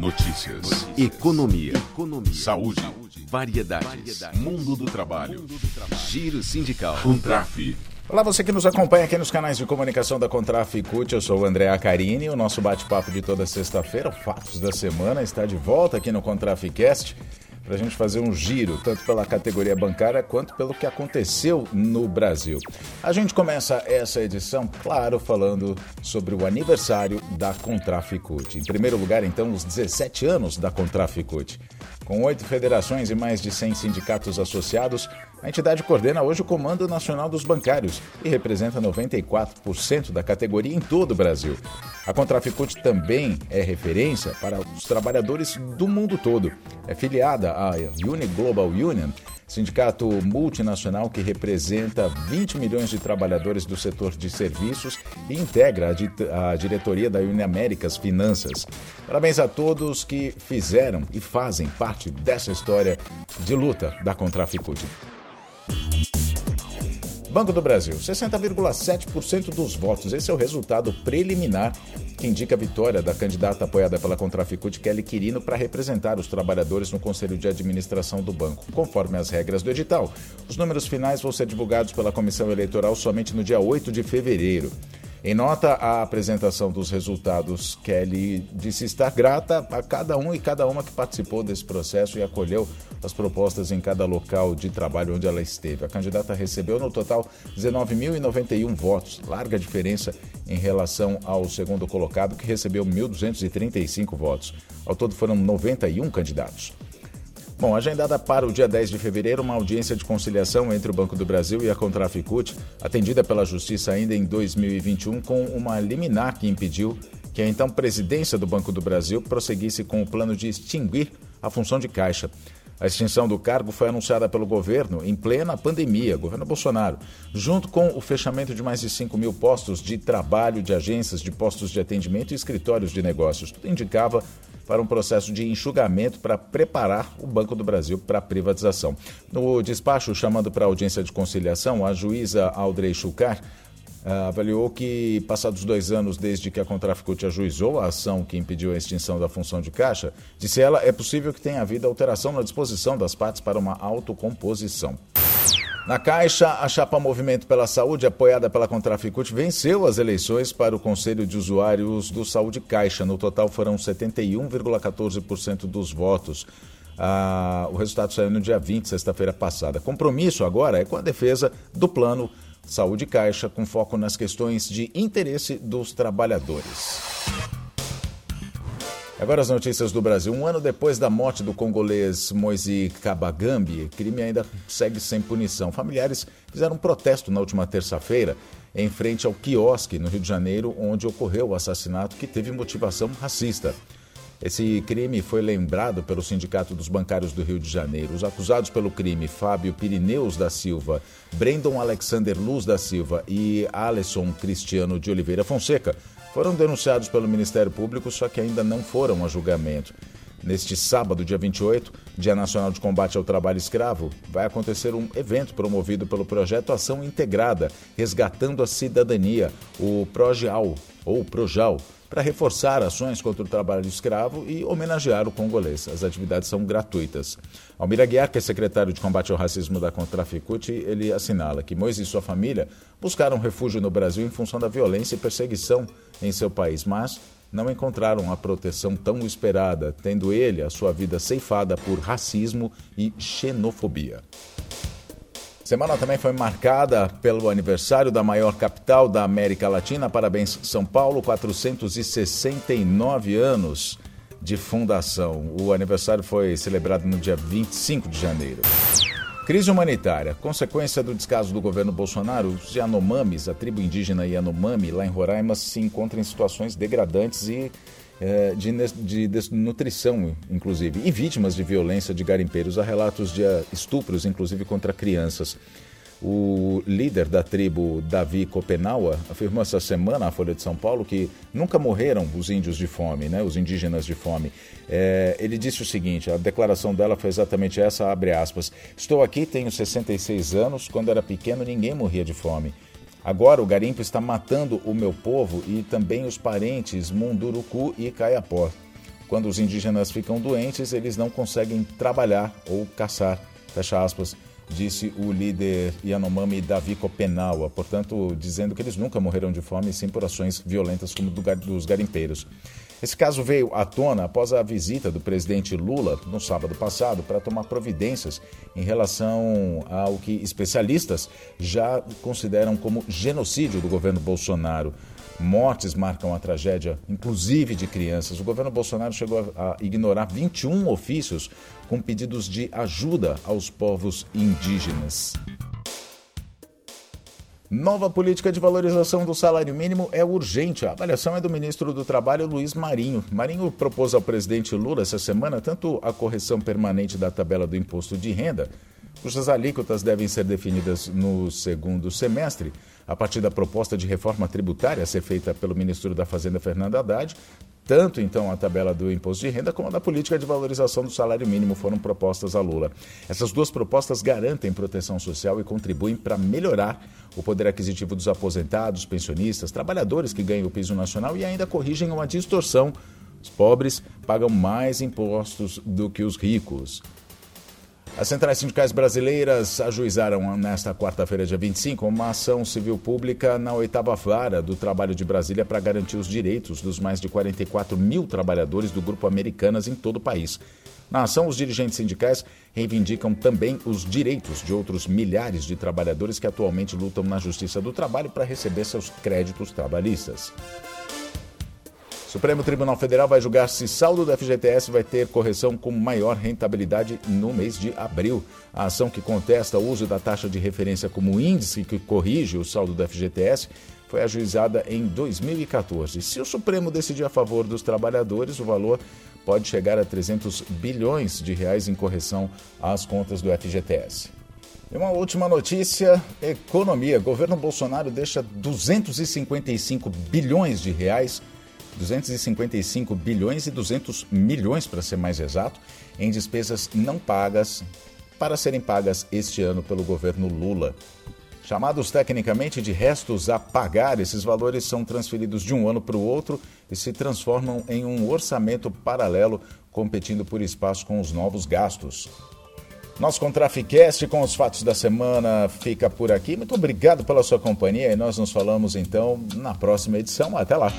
Notícias. Economia. Economia. Saúde. Variedades. Mundo do trabalho. Giro sindical. Contraf. Olá, você que nos acompanha aqui nos canais de comunicação da Contraf CUT, eu sou o André Acarini. O nosso bate-papo de toda sexta-feira, Fatos da Semana, está de volta aqui no Contraficast para a gente fazer um giro, tanto pela categoria bancária quanto pelo que aconteceu no Brasil. A gente começa essa edição, claro, falando sobre o aniversário da Contraficut. Em primeiro lugar, então, os 17 anos da Contraficut. Com oito federações e mais de 100 sindicatos associados, a entidade coordena hoje o Comando Nacional dos Bancários e representa 94% da categoria em todo o Brasil. A Contraficute também é referência para os trabalhadores do mundo todo. É filiada à Uni Global Union, sindicato multinacional que representa 20 milhões de trabalhadores do setor de serviços e integra a, diretoria da Uniaméricas Finanças. Parabéns a todos que fizeram e fazem parte dessa história de luta da Contraficute. Banco do Brasil, 60,7% dos votos. Esse é o resultado preliminar que indica a vitória da candidata apoiada pela Contraficute, Kelly Quirino, para representar os trabalhadores no Conselho de Administração do banco, conforme as regras do edital. Os números finais vão ser divulgados pela Comissão Eleitoral somente no dia 8 de fevereiro. Em nota à apresentação dos resultados, Kelly disse estar grata a cada um e cada uma que participou desse processo e acolheu as propostas em cada local de trabalho onde ela esteve. A candidata recebeu no total 19.091 votos, larga diferença em relação ao segundo colocado, que recebeu 1.235 votos. Ao todo foram 91 candidatos. Bom, agendada para o dia 10 de fevereiro, uma audiência de conciliação entre o Banco do Brasil e a Contraficut, atendida pela Justiça ainda em 2021, com uma liminar que impediu que a então presidência do Banco do Brasil prosseguisse com o plano de extinguir a função de caixa. A extinção do cargo foi anunciada pelo governo em plena pandemia, governo Bolsonaro, junto com o fechamento de mais de 5 mil postos de trabalho de agências, de postos de atendimento e escritórios de negócios. Tudo indicava para um processo de enxugamento para preparar o Banco do Brasil para a privatização. No despacho chamando para audiência de conciliação, a juíza Audrey Chucar Uh, avaliou que, passados dois anos desde que a Contraficute ajuizou a ação que impediu a extinção da função de caixa, disse ela, é possível que tenha havido alteração na disposição das partes para uma autocomposição. Na Caixa, a chapa Movimento pela Saúde, apoiada pela Contraficute, venceu as eleições para o Conselho de Usuários do Saúde Caixa. No total foram 71,14% dos votos. Ah, o resultado saiu no dia 20, sexta-feira passada. Compromisso agora é com a defesa do plano Saúde Caixa, com foco nas questões de interesse dos trabalhadores. Agora as notícias do Brasil. Um ano depois da morte do congolês Moise Kabagambi, crime ainda segue sem punição. Familiares fizeram um protesto na última terça-feira em frente ao quiosque no Rio de Janeiro, onde ocorreu o assassinato que teve motivação racista. Esse crime foi lembrado pelo Sindicato dos Bancários do Rio de Janeiro. Os acusados pelo crime, Fábio Pirineus da Silva, Brandon Alexander Luz da Silva e Alisson Cristiano de Oliveira Fonseca, foram denunciados pelo Ministério Público, só que ainda não foram a julgamento. Neste sábado, dia 28, Dia Nacional de Combate ao Trabalho Escravo, vai acontecer um evento promovido pelo projeto Ação Integrada, Resgatando a Cidadania, o PROJAL, ou PROJAL, para reforçar ações contra o trabalho escravo e homenagear o congolês. As atividades são gratuitas. Almir Aguiar, que é secretário de combate ao racismo da Contraficute, ele assinala que Moisés e sua família buscaram refúgio no Brasil em função da violência e perseguição em seu país, mas não encontraram a proteção tão esperada, tendo ele a sua vida ceifada por racismo e xenofobia. Semana também foi marcada pelo aniversário da maior capital da América Latina. Parabéns, São Paulo, 469 anos de fundação. O aniversário foi celebrado no dia 25 de janeiro. Crise humanitária. Consequência do descaso do governo Bolsonaro, os Yanomamis, a tribo indígena Yanomami, lá em Roraima, se encontra em situações degradantes e é, de, de desnutrição, inclusive, e vítimas de violência de garimpeiros. Há relatos de eh, estupros, inclusive contra crianças. O líder da tribo, Davi Copenaua, afirmou essa semana à Folha de São Paulo que nunca morreram os índios de fome, né, os indígenas de fome. É, ele disse o seguinte, a declaração dela foi exatamente essa, abre aspas, estou aqui, tenho 66 anos, quando era pequeno ninguém morria de fome. Agora o garimpo está matando o meu povo e também os parentes Munduruku e Caiapó. Quando os indígenas ficam doentes, eles não conseguem trabalhar ou caçar. Fecha aspas disse o líder Yanomami Davi Copenaua, portanto, dizendo que eles nunca morreram de fome, sim por ações violentas como do, dos garimpeiros. Esse caso veio à tona após a visita do presidente Lula no sábado passado para tomar providências em relação ao que especialistas já consideram como genocídio do governo Bolsonaro. Mortes marcam a tragédia, inclusive de crianças. O governo Bolsonaro chegou a ignorar 21 ofícios com pedidos de ajuda aos povos indígenas. Nova política de valorização do salário mínimo é urgente. A avaliação é do ministro do Trabalho, Luiz Marinho. Marinho propôs ao presidente Lula essa semana tanto a correção permanente da tabela do imposto de renda, cujas alíquotas devem ser definidas no segundo semestre, a partir da proposta de reforma tributária a ser feita pelo ministro da Fazenda, Fernando Haddad, tanto então a tabela do imposto de renda como a da política de valorização do salário mínimo foram propostas a Lula. Essas duas propostas garantem proteção social e contribuem para melhorar o poder aquisitivo dos aposentados, pensionistas, trabalhadores que ganham o piso nacional e ainda corrigem uma distorção. Os pobres pagam mais impostos do que os ricos. As centrais sindicais brasileiras ajuizaram nesta quarta-feira, dia 25, uma ação civil pública na oitava vara do trabalho de Brasília para garantir os direitos dos mais de 44 mil trabalhadores do Grupo Americanas em todo o país. Na ação, os dirigentes sindicais reivindicam também os direitos de outros milhares de trabalhadores que atualmente lutam na Justiça do Trabalho para receber seus créditos trabalhistas. Supremo Tribunal Federal vai julgar se saldo do FGTS vai ter correção com maior rentabilidade no mês de abril. A ação que contesta o uso da taxa de referência como índice que corrige o saldo do FGTS foi ajuizada em 2014. Se o Supremo decidir a favor dos trabalhadores, o valor pode chegar a 300 bilhões de reais em correção às contas do FGTS. E uma última notícia: economia. Governo Bolsonaro deixa 255 bilhões de reais 255 bilhões e 200 milhões, para ser mais exato, em despesas não pagas para serem pagas este ano pelo governo Lula. Chamados tecnicamente de restos a pagar, esses valores são transferidos de um ano para o outro e se transformam em um orçamento paralelo, competindo por espaço com os novos gastos. Nosso Contraficast com os fatos da semana fica por aqui. Muito obrigado pela sua companhia e nós nos falamos então na próxima edição. Até lá!